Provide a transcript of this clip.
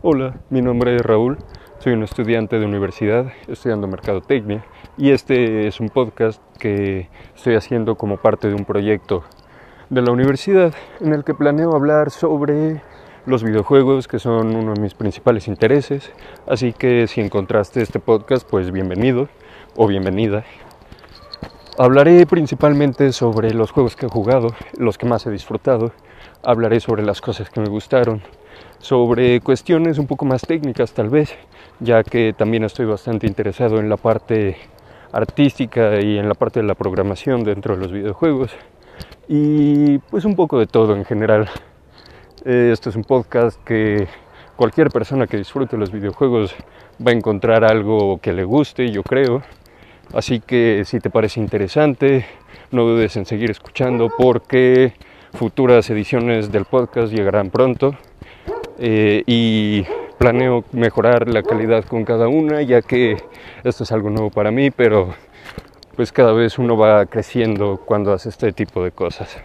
Hola, mi nombre es Raúl, soy un estudiante de universidad estudiando mercadotecnia y este es un podcast que estoy haciendo como parte de un proyecto de la universidad en el que planeo hablar sobre los videojuegos que son uno de mis principales intereses, así que si encontraste este podcast pues bienvenido o bienvenida. Hablaré principalmente sobre los juegos que he jugado, los que más he disfrutado, hablaré sobre las cosas que me gustaron, sobre cuestiones un poco más técnicas tal vez, ya que también estoy bastante interesado en la parte artística y en la parte de la programación dentro de los videojuegos y pues un poco de todo en general. Esto es un podcast que cualquier persona que disfrute los videojuegos va a encontrar algo que le guste, yo creo. Así que si te parece interesante, no dudes en seguir escuchando porque futuras ediciones del podcast llegarán pronto eh, y planeo mejorar la calidad con cada una ya que esto es algo nuevo para mí pero pues cada vez uno va creciendo cuando hace este tipo de cosas.